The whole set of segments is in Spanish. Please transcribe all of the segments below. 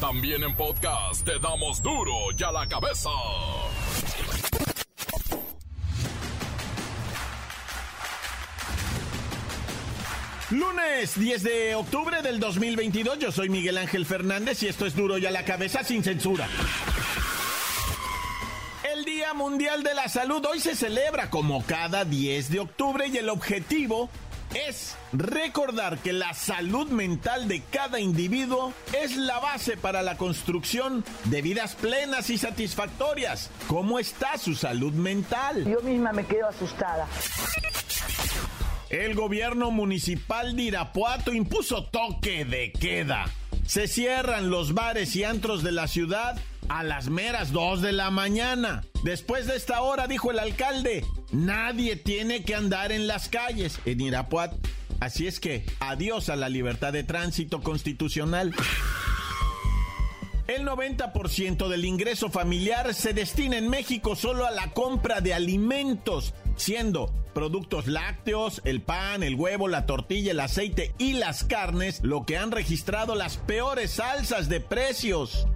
También en podcast te damos duro y a la cabeza. Lunes 10 de octubre del 2022, yo soy Miguel Ángel Fernández y esto es duro y a la cabeza sin censura. El Día Mundial de la Salud hoy se celebra como cada 10 de octubre y el objetivo es recordar que la salud mental de cada individuo es la base para la construcción de vidas plenas y satisfactorias. ¿Cómo está su salud mental? Yo misma me quedo asustada. El gobierno municipal de Irapuato impuso toque de queda. Se cierran los bares y antros de la ciudad a las meras 2 de la mañana. Después de esta hora, dijo el alcalde, nadie tiene que andar en las calles en Irapuato. Así es que, adiós a la libertad de tránsito constitucional. El 90% del ingreso familiar se destina en México solo a la compra de alimentos, siendo productos lácteos, el pan, el huevo, la tortilla, el aceite y las carnes lo que han registrado las peores alzas de precios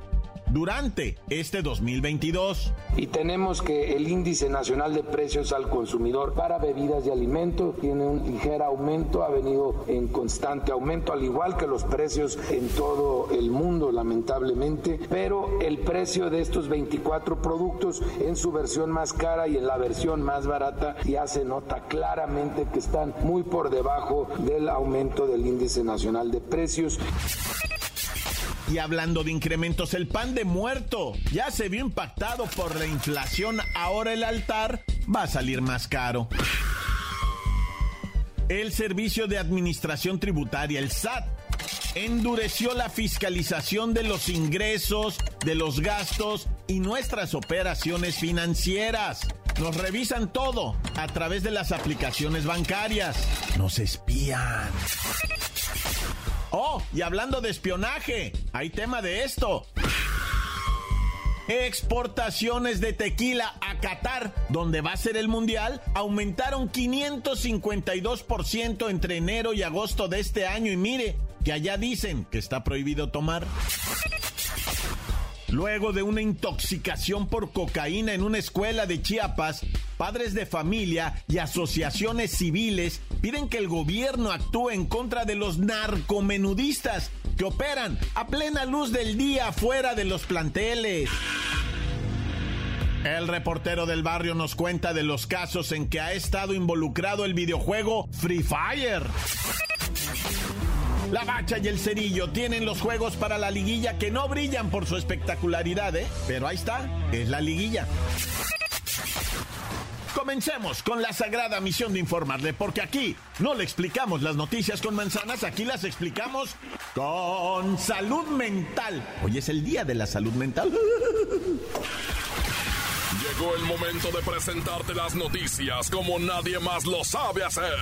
durante este 2022. Y tenemos que el índice nacional de precios al consumidor para bebidas y alimentos tiene un ligero aumento, ha venido en constante aumento, al igual que los precios en todo el mundo, lamentablemente, pero el precio de estos 24 productos en su versión más cara y en la versión más barata ya se nota claramente que están muy por debajo del aumento del índice nacional de precios. Y hablando de incrementos, el pan de muerto ya se vio impactado por la inflación. Ahora el altar va a salir más caro. El Servicio de Administración Tributaria, el SAT, endureció la fiscalización de los ingresos, de los gastos y nuestras operaciones financieras. Nos revisan todo a través de las aplicaciones bancarias. Nos espían. Oh, y hablando de espionaje, hay tema de esto. Exportaciones de tequila a Qatar, donde va a ser el mundial, aumentaron 552% entre enero y agosto de este año. Y mire, que allá dicen que está prohibido tomar. Luego de una intoxicación por cocaína en una escuela de Chiapas, padres de familia y asociaciones civiles piden que el gobierno actúe en contra de los narcomenudistas que operan a plena luz del día fuera de los planteles. El reportero del barrio nos cuenta de los casos en que ha estado involucrado el videojuego Free Fire. La Bacha y el Cerillo tienen los juegos para la liguilla que no brillan por su espectacularidad, ¿eh? Pero ahí está, es la liguilla. Comencemos con la sagrada misión de informarle, porque aquí no le explicamos las noticias con manzanas, aquí las explicamos con salud mental. Hoy es el día de la salud mental. Llegó el momento de presentarte las noticias como nadie más lo sabe hacer.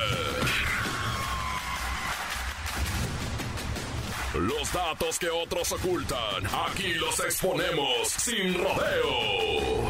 Los datos que otros ocultan, aquí los exponemos sin rodeos.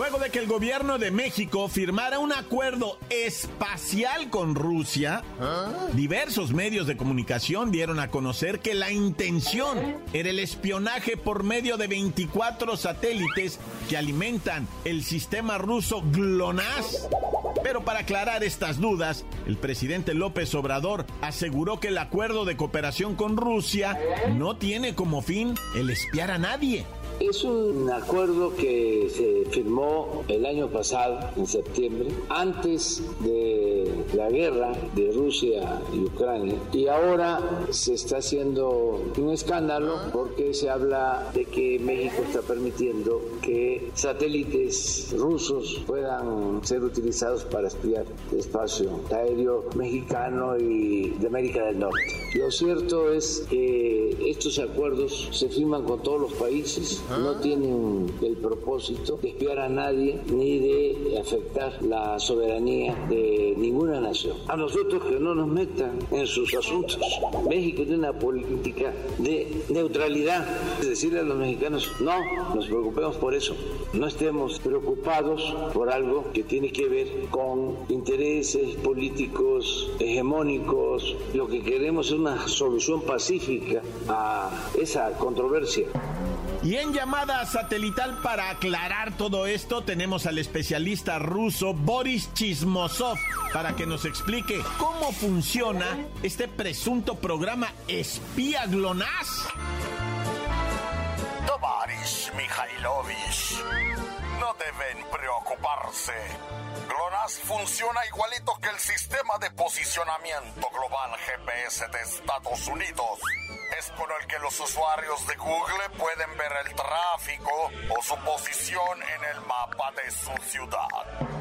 Luego de que el gobierno de México firmara un acuerdo espacial con Rusia, diversos medios de comunicación dieron a conocer que la intención era el espionaje por medio de 24 satélites que alimentan el sistema ruso GLONASS. Pero para aclarar estas dudas, el presidente López Obrador aseguró que el acuerdo de cooperación con Rusia no tiene como fin el espiar a nadie. Es un acuerdo que se firmó el año pasado, en septiembre, antes de la guerra de Rusia y Ucrania. Y ahora se está haciendo un escándalo porque se habla de que México está permitiendo que satélites rusos puedan ser utilizados para espiar el espacio aéreo mexicano y de América del Norte. Lo cierto es que estos acuerdos se firman con todos los países no tienen el propósito de espiar a nadie ni de afectar la soberanía de ninguna nación. A nosotros que no nos metan en sus asuntos. México tiene una política de neutralidad. Es decirle a los mexicanos, no nos preocupemos por eso. No estemos preocupados por algo que tiene que ver con intereses políticos hegemónicos. Lo que queremos es una solución pacífica a esa controversia. Y en llamada satelital para aclarar todo esto tenemos al especialista ruso Boris Chismosov para que nos explique cómo funciona este presunto programa espía GLONASS. Tovaris Mikhailovich, no deben preocuparse. GLONASS funciona igualito que el sistema de posicionamiento global GPS de Estados Unidos es con el que los usuarios de Google pueden ver el tráfico o su posición en el mapa de su ciudad.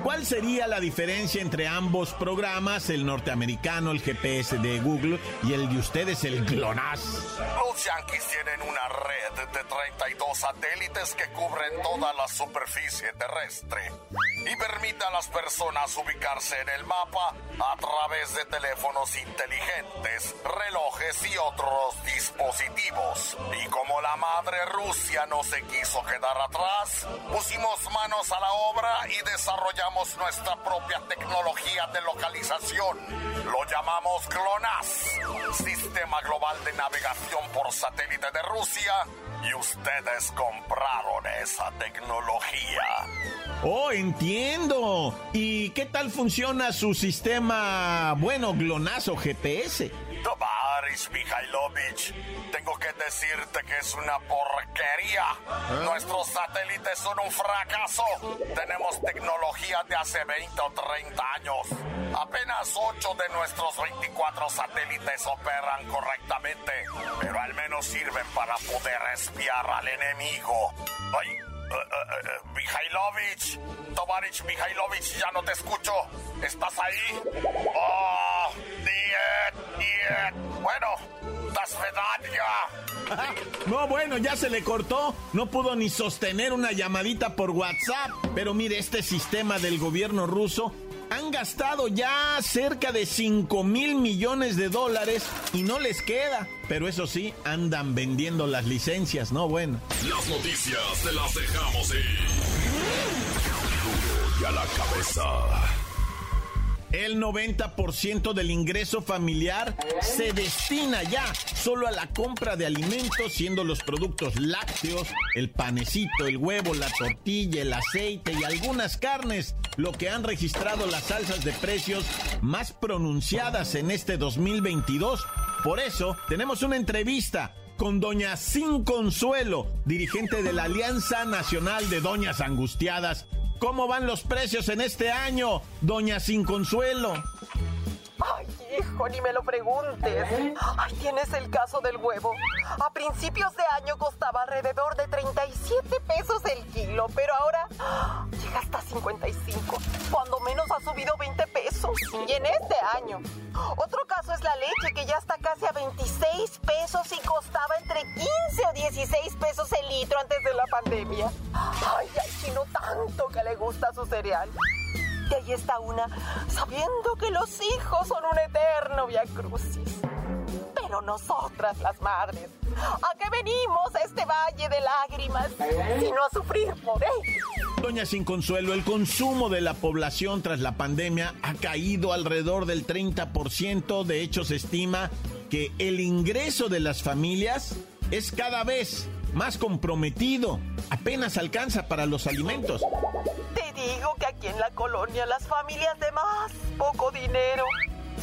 ¿Cuál sería la diferencia entre ambos programas, el norteamericano, el GPS de Google, y el de ustedes, el GLONASS? Los Yankees tienen una red de 32 satélites que cubren toda la superficie terrestre y permite a las personas ubicarse en el mapa a través de teléfonos inteligentes, relojes y otros dispositivos. Y como la madre Rusia no se quiso quedar atrás, pusimos manos a la obra y desarrollamos nuestra propia tecnología de localización. Lo llamamos GLONASS, Sistema Global de Navegación por Satélite de Rusia, y ustedes compraron esa tecnología. Oh, entiendo. ¿Y qué tal funciona su sistema, bueno, GLONASS o GPS? Tovaris Mikhailovich, tengo que decirte que es una porquería. ¿Eh? Nuestros satélites son un fracaso. Tenemos tecnología de hace 20 o 30 años. Apenas 8 de nuestros 24 satélites operan correctamente, pero al menos sirven para poder espiar al enemigo. Ay, uh, uh, Mikhailovich, Tovarich Mikhailovich, ya no te escucho. ¿Estás ahí? Oh, bueno. No, bueno, ya se le cortó. No pudo ni sostener una llamadita por WhatsApp. Pero mire, este sistema del gobierno ruso han gastado ya cerca de 5 mil millones de dólares y no les queda. Pero eso sí, andan vendiendo las licencias, ¿no? Bueno. Las noticias te las dejamos ir. y a la cabeza. El 90% del ingreso familiar se destina ya solo a la compra de alimentos, siendo los productos lácteos, el panecito, el huevo, la tortilla, el aceite y algunas carnes lo que han registrado las salsas de precios más pronunciadas en este 2022. Por eso tenemos una entrevista con doña Sin Consuelo, dirigente de la Alianza Nacional de Doñas Angustiadas ¿Cómo van los precios en este año, doña Sin Consuelo? Ni me lo preguntes. Ay, tienes el caso del huevo. A principios de año costaba alrededor de 37 pesos el kilo, pero ahora llega hasta 55. Cuando menos ha subido 20 pesos. Y en este año. Otro caso es la leche, que ya está casi a 26 pesos y costaba entre 15 o 16 pesos el litro antes de la pandemia. Ay, ay, chino tanto que le gusta su cereal. Y ahí está una, sabiendo que los hijos son un eterno via crucis. Pero nosotras, las madres, ¿a qué venimos a este valle de lágrimas? Sino a sufrir por ellos. Doña Sin Consuelo, el consumo de la población tras la pandemia ha caído alrededor del 30%. De hecho, se estima que el ingreso de las familias es cada vez más comprometido. Apenas alcanza para los alimentos digo que aquí en la colonia las familias de más poco dinero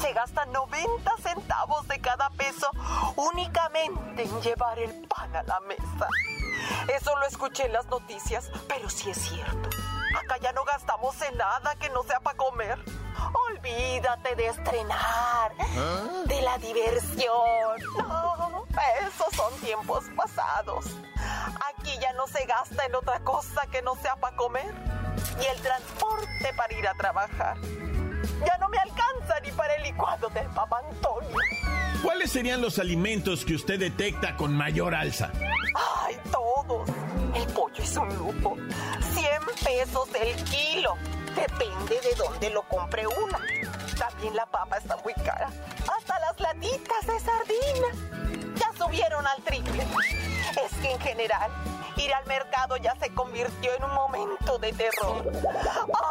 se gastan 90 centavos de cada peso únicamente en llevar el pan a la mesa. Eso lo escuché en las noticias, pero sí es cierto. Acá ya no gastamos en nada que no sea para comer. Olvídate de estrenar, ¿Ah? de la diversión. No, esos son tiempos pasados. Aquí ya no se gasta en otra cosa que no sea para comer y el transporte para ir a trabajar. Ya no me alcanza ni para el licuado del papá Antonio. ¿Cuáles serían los alimentos que usted detecta con mayor alza? Ay, todos. Es un lujo. 100 pesos el kilo. Depende de dónde lo compre una. También la papa está muy cara. Hasta las latitas de sardina. Ya subieron al triple. Es que en general, ir al mercado ya se convirtió en un momento de terror.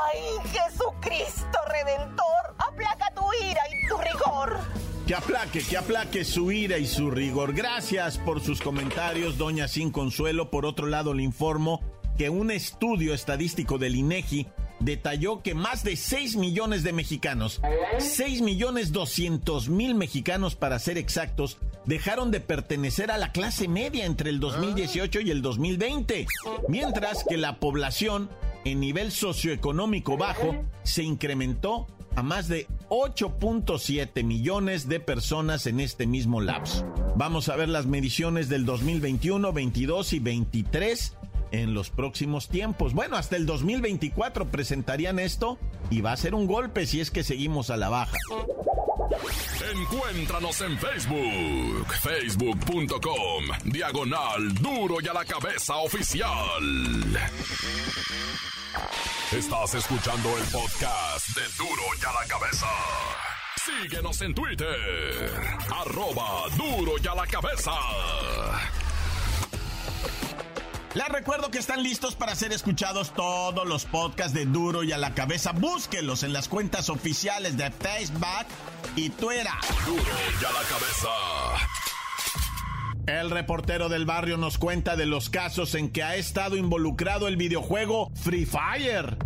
¡Ay, Jesucristo Redentor! ¡Aplaca tu ira y tu rigor! Que aplaque, que aplaque su ira y su rigor. Gracias por sus comentarios, doña Sin Consuelo. Por otro lado, le informo que un estudio estadístico del INEGI detalló que más de 6 millones de mexicanos, 6 millones 200 mil mexicanos para ser exactos, dejaron de pertenecer a la clase media entre el 2018 y el 2020, mientras que la población en nivel socioeconómico bajo se incrementó a más de 8.7 millones de personas en este mismo lapso. Vamos a ver las mediciones del 2021, 22 y 23 en los próximos tiempos. Bueno, hasta el 2024 presentarían esto y va a ser un golpe si es que seguimos a la baja. Encuéntranos en Facebook, facebook.com, diagonal duro y a la cabeza oficial. Estás escuchando el podcast de duro y a la cabeza. Síguenos en Twitter, arroba duro y a la cabeza. Les recuerdo que están listos para ser escuchados todos los podcasts de Duro y a la cabeza. Búsquenlos en las cuentas oficiales de Facebook y Twitter. Duro y a la cabeza. El reportero del barrio nos cuenta de los casos en que ha estado involucrado el videojuego Free Fire.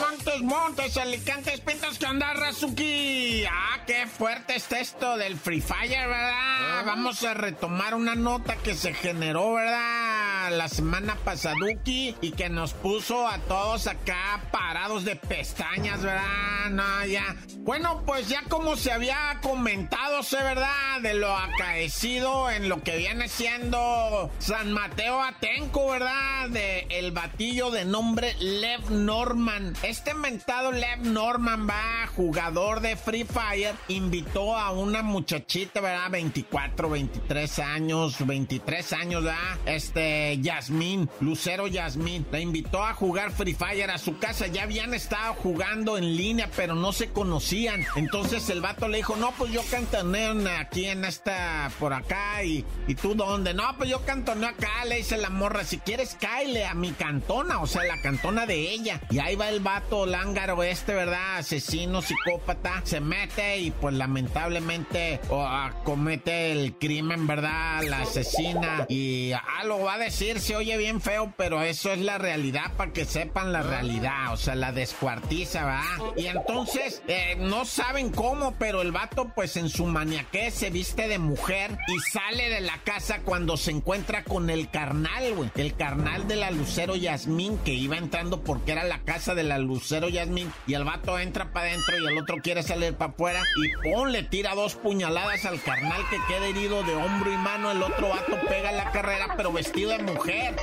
Montes, Montes, Alicantes, Pintos, ¿qué onda, Razuki? Ah, qué fuerte está esto del Free Fire, ¿verdad? Vamos a retomar una nota que se generó, ¿verdad? La semana pasaduki y que nos puso a todos acá parados de pestañas, ¿verdad? No, ya. Bueno, pues ya como se había comentado, sé, ¿verdad? De lo acaecido en lo que viene siendo San Mateo Atenco, ¿verdad? De el batillo de nombre Lev Norman. Este mentado Lev Norman, va, jugador de Free Fire, invitó a una muchachita, ¿verdad? 24, 23 años, 23 años, ¿verdad? Este, Yasmín, Lucero Yasmín, la invitó a jugar Free Fire a su casa. Ya habían estado jugando en línea, pero no se conocían. Entonces el vato le dijo, no, pues yo cantoneo aquí en esta, por acá, y, y tú dónde? No, pues yo cantoneo acá, le dice la morra, si quieres, cáele a mi cantona, o sea, la cantona de ella. Y ahí va el vato lángaro este, ¿verdad? Asesino, psicópata, se mete y pues lamentablemente o, comete el crimen, ¿verdad? La asesina y ah, lo va a decir, se oye bien feo, pero eso es la realidad para que sepan la realidad, o sea, la descuartiza, ¿verdad? Y entonces, eh, no saben cómo, pero el vato pues en su maniaquez se viste de mujer y sale de la casa cuando se encuentra con el carnal, güey. El carnal de la Lucero Yasmín que iba entrando porque era la casa de la Lucero Yasmín y el vato entra para adentro y el otro quiere salir para afuera y pon, le tira dos puñaladas al carnal que queda herido de hombro y mano. El otro vato pega la carrera pero vestido de mujer,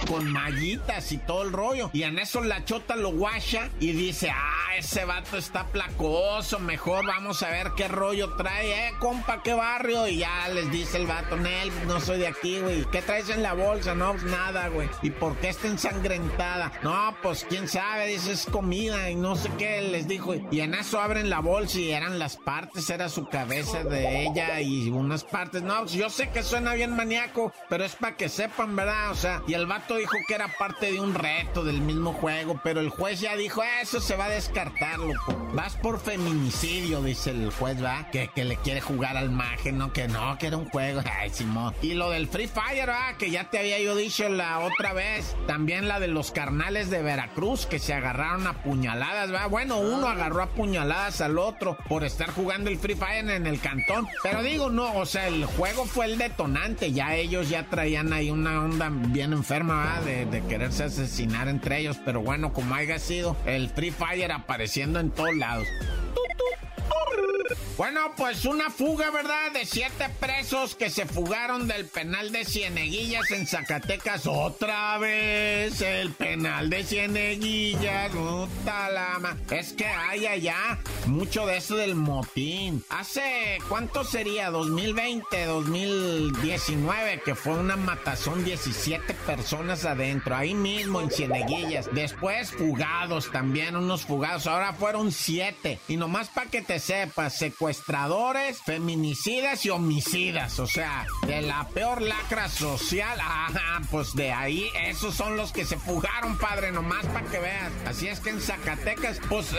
con mallitas y todo el rollo. Y en eso la chota lo guacha y dice, ah, ese vato está placoso, mejor vamos a ver qué rollo trae, eh, compa, qué barrio. Y ya les dice el vato, Nel, no soy de aquí, güey. ¿Qué traes en la bolsa? No, pues nada, güey. ¿Y por qué está ensangrentada? No, pues quién sabe, dice, es comida y no sé qué les dijo. Y en eso abren la bolsa y eran las partes, era su cabeza de ella y unas partes. No, pues yo sé que suena bien maníaco, pero es para que sepan, ¿verdad? O sea, y el vato dijo que era parte de un reto del mismo juego, pero el juez ya dijo, eso se va a descartar, loco. Vas por feminicidio dice el juez, ¿va? Que, que le quiere jugar al maje, ¿no? Que no, que era un juego. Ay, Simón. Y lo del Free Fire, ¿va? Que ya te había yo dicho la otra vez. También la de los carnales de Veracruz que se agarraron a puñaladas, ¿va? Bueno, uno agarró a puñaladas al otro por estar jugando el Free Fire en el cantón. Pero digo, no, o sea, el juego fue el detonante. Ya ellos ya traían ahí una onda bien enferma. De, de quererse asesinar entre ellos. Pero bueno, como haya sido, el Free Fire apareciendo en todos lados. Bueno, pues una fuga, ¿verdad? De siete presos que se fugaron del penal de Cieneguillas en Zacatecas. Otra vez el penal de Cieneguillas. Puta la Es que hay allá mucho de eso del motín. Hace, ¿cuánto sería? 2020, 2019, que fue una matazón, 17 personas adentro, ahí mismo en Cieneguillas. Después fugados también, unos fugados. Ahora fueron siete. Y nomás para que te sepas, secuestradores, feminicidas y homicidas. O sea, de la peor lacra social. Ajá, pues de ahí, esos son los que se fugaron, padre, nomás para que veas. Así es que en Zacatecas, pues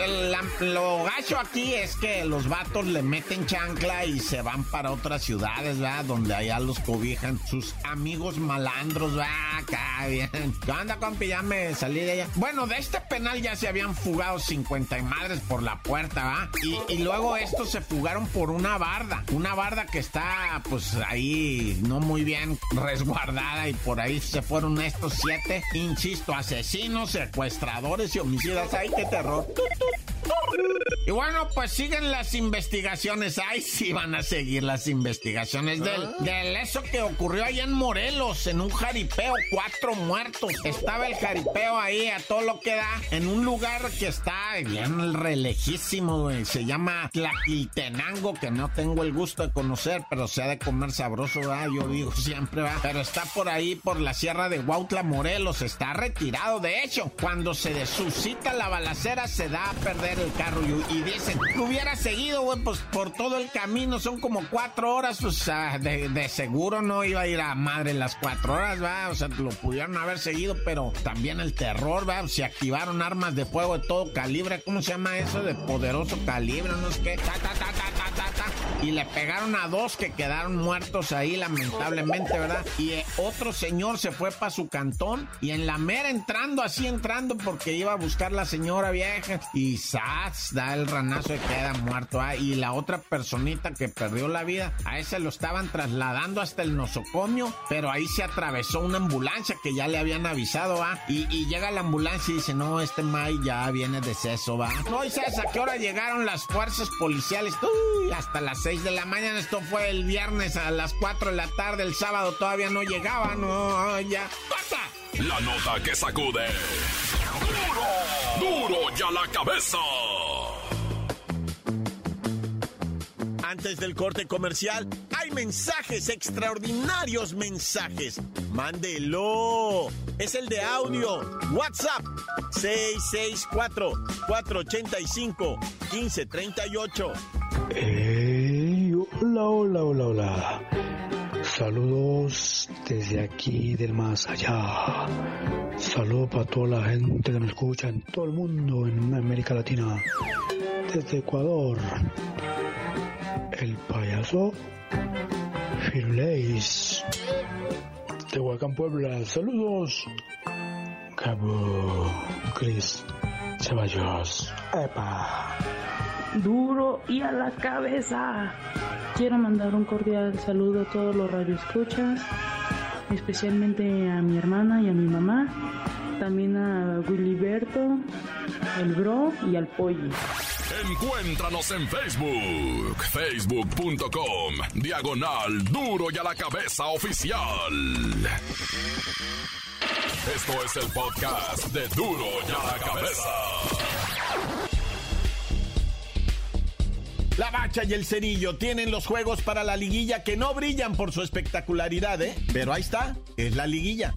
lo gacho aquí es que los vatos le meten chancla y se van para otras ciudades, ¿verdad? Donde allá los cobijan sus amigos malandros, ¿verdad? Acá, bien. ¿Qué onda, compi? Ya me salí de allá. Bueno, de este penal ya se habían fugado 50 y madres por la puerta, ¿va? Y, luego estos se fugaron por una barda. Una barda que está, pues, ahí no muy bien resguardada y por ahí se fueron estos siete, insisto, asesinos, secuestradores y homicidas. ¡Ay, qué terror! Y bueno, pues siguen las investigaciones. Ay, sí van a seguir las investigaciones del, ah. del eso que ocurrió ahí en Morelos, en un jaripeo, cuatro muertos. Estaba el jaripeo ahí a todo lo que da, en un lugar que está bien relejísimo, Se llama Tlaquiltenango, que no tengo el gusto de conocer, pero se ha de comer sabroso, ¿verdad? Yo digo siempre, va. Pero está por ahí, por la sierra de Huautla, Morelos. Está retirado. De hecho, cuando se suscita la balacera, se da a perder el carro y, dicen, hubiera seguido, güey, pues por todo el camino, son como cuatro horas, pues de, seguro no iba a ir a madre las cuatro horas, va, o sea, lo pudieron haber seguido, pero también el terror, va, se activaron armas de fuego de todo calibre, ¿cómo se llama eso? De poderoso calibre, no ta, ta, ta, ta, ta, ta, y le pegaron a dos que quedaron muertos ahí, lamentablemente, ¿verdad? Y eh, otro señor se fue para su cantón y en la mera entrando, así entrando, porque iba a buscar la señora vieja y ¡zas! da el ranazo y queda muerto. ¿ah? Y la otra personita que perdió la vida, a ese lo estaban trasladando hasta el nosocomio, pero ahí se atravesó una ambulancia que ya le habían avisado, ¿ah? Y, llega la ambulancia y dice, no, este May ya viene de seso, ¿va? No, y sabes a qué hora llegaron las fuerzas policiales, Uy, hasta las 6 de la mañana, esto fue el viernes a las 4 de la tarde, el sábado todavía no llegaba, no, ya. ¡Pasa! La nota que sacude. ¡Duro! ¡Duro ya la cabeza! Antes del corte comercial, hay mensajes, extraordinarios mensajes. Mándelo. Es el de audio. WhatsApp 664-485-1538. Hey, hola, hola, hola, hola. Saludos desde aquí del más allá. Saludos para toda la gente que me escucha en todo el mundo, en América Latina. Desde Ecuador el payaso Firuleis de Huacán, Puebla. Saludos. Cabo Chris Ceballos. Epa. Duro y a la cabeza. Quiero mandar un cordial saludo a todos los radioescuchas, especialmente a mi hermana y a mi mamá, también a Willyberto, el bro y al pollo. Encuéntranos en Facebook, facebook.com, diagonal duro y a la cabeza oficial. Esto es el podcast de duro y a la cabeza. La Bacha y el Cerillo tienen los juegos para la liguilla que no brillan por su espectacularidad, ¿eh? Pero ahí está, es la liguilla.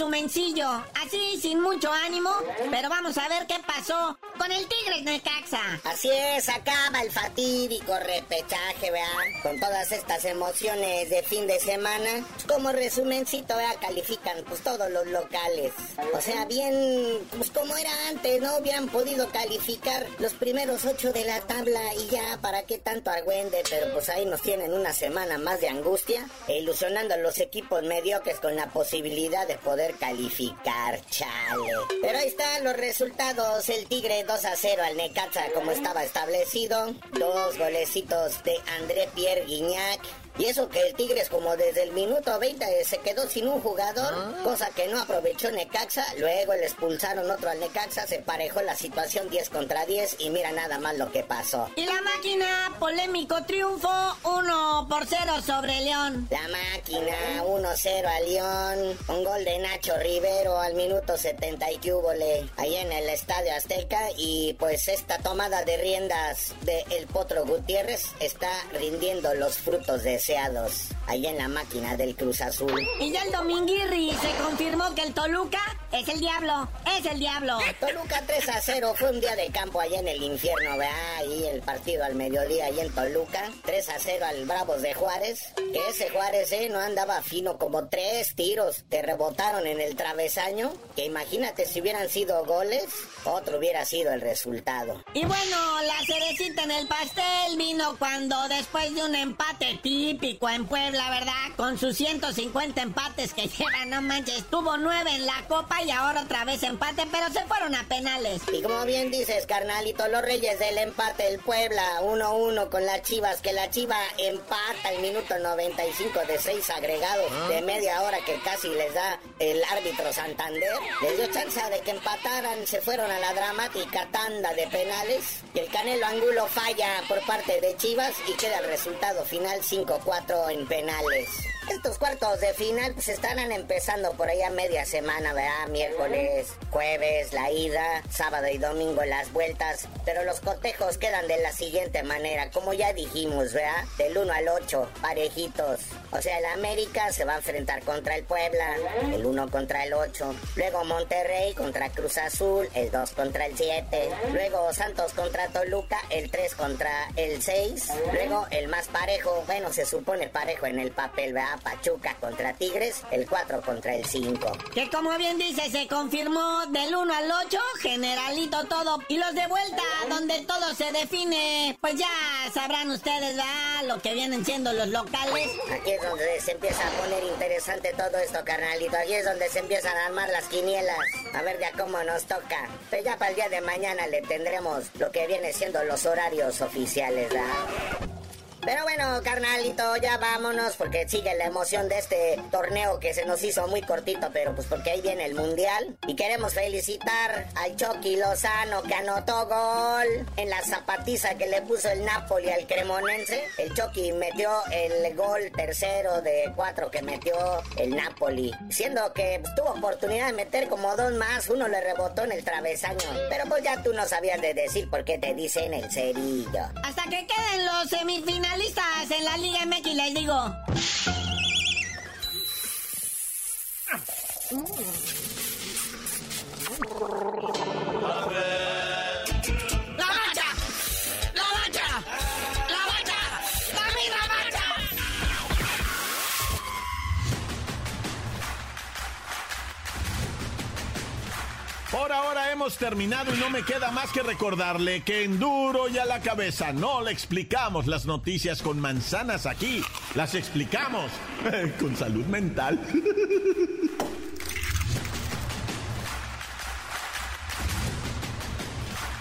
resumencillo, así sin mucho ánimo, pero vamos a ver qué pasó con el Tigres Necaxa. Así es, acaba el fatídico repechaje, vean, con todas estas emociones de fin de semana. Como resumencito, vea, califican pues todos los locales. O sea, bien, pues como era antes, ¿no? Hubieran podido calificar los primeros ocho de la tabla y ya, ¿para qué tanto argüende? Pero pues ahí nos tienen una semana más de angustia, e ilusionando a los equipos mediocres con la posibilidad de poder calificar, chale. Pero ahí están los resultados. El Tigre 2 a 0 al Necaxa como estaba establecido. Dos golecitos de André Pierre Guignac. Y eso que el Tigres como desde el minuto 20 se quedó sin un jugador, ah. cosa que no aprovechó Necaxa. Luego le expulsaron otro al Necaxa, se parejó la situación 10 contra 10 y mira nada más lo que pasó. Y la máquina, polémico triunfo, 1 por 0 sobre León. La máquina, 1-0 a León, un gol de Nacho Rivero al minuto 70 y hubo ahí en el Estadio Azteca y pues esta tomada de riendas de El Potro Gutiérrez está rindiendo los frutos de deseados ahí en la máquina del Cruz Azul. Y ya el Dominguirri se confirmó que el Toluca es el diablo, es el diablo. Toluca 3 a 0 fue un día de campo allá en el infierno, vea, ahí el partido al mediodía ahí en Toluca. 3 a 0 al Bravos de Juárez. Que ese Juárez, eh, no andaba fino, como tres tiros que rebotaron en el travesaño. Que imagínate si hubieran sido goles, otro hubiera sido el resultado. Y bueno, la cerecita en el pastel vino cuando después de un empate típico en Puebla, ¿verdad? Con sus 150 empates que lleva, no manches, tuvo nueve en la copa y ahora otra vez empate, pero se fueron a penales. Y como bien dices, carnalito, los reyes del empate, el Puebla 1-1 con las Chivas, que la Chiva empata el minuto 95 de seis agregados de ah. media hora que casi les da el árbitro Santander. Les dio chance de que empataran, se fueron a la dramática tanda de penales y el Canelo Angulo falla por parte de Chivas y queda el resultado final 5-4 en penales nacionales. Estos cuartos de final se estarán empezando por ahí a media semana, ¿verdad? Miércoles, jueves, la ida, sábado y domingo las vueltas. Pero los cotejos quedan de la siguiente manera, como ya dijimos, ¿verdad? Del 1 al 8, parejitos. O sea, el América se va a enfrentar contra el Puebla, el 1 contra el 8. Luego Monterrey contra Cruz Azul, el 2 contra el 7. Luego Santos contra Toluca, el 3 contra el 6. Luego el más parejo, bueno, se supone parejo en el papel, ¿verdad? Pachuca contra Tigres, el 4 contra el 5. Que como bien dice, se confirmó del 1 al 8, generalito todo. Y los de vuelta, donde todo se define, pues ya sabrán ustedes, ¿verdad? Lo que vienen siendo los locales. Aquí es donde se empieza a poner interesante todo esto, carnalito. Aquí es donde se empiezan a armar las quinielas. A ver ya cómo nos toca. Pero ya para el día de mañana le tendremos lo que viene siendo los horarios oficiales, ¿verdad? Pero bueno, carnalito, ya vámonos porque sigue la emoción de este torneo que se nos hizo muy cortito, pero pues porque ahí viene el mundial. Y queremos felicitar al Chucky Lozano que anotó gol en la zapatiza que le puso el Napoli al Cremonense. El Chucky metió el gol tercero de cuatro que metió el Napoli. Siendo que tuvo oportunidad de meter como dos más, uno le rebotó en el travesaño. Pero pues ya tú no sabías de decir por qué te dicen el cerillo. Hasta que queden los semifinales listas en la Liga MX, les digo. Ahora hemos terminado y no me queda más que recordarle que en duro y a la cabeza no le explicamos las noticias con manzanas aquí, las explicamos con salud mental.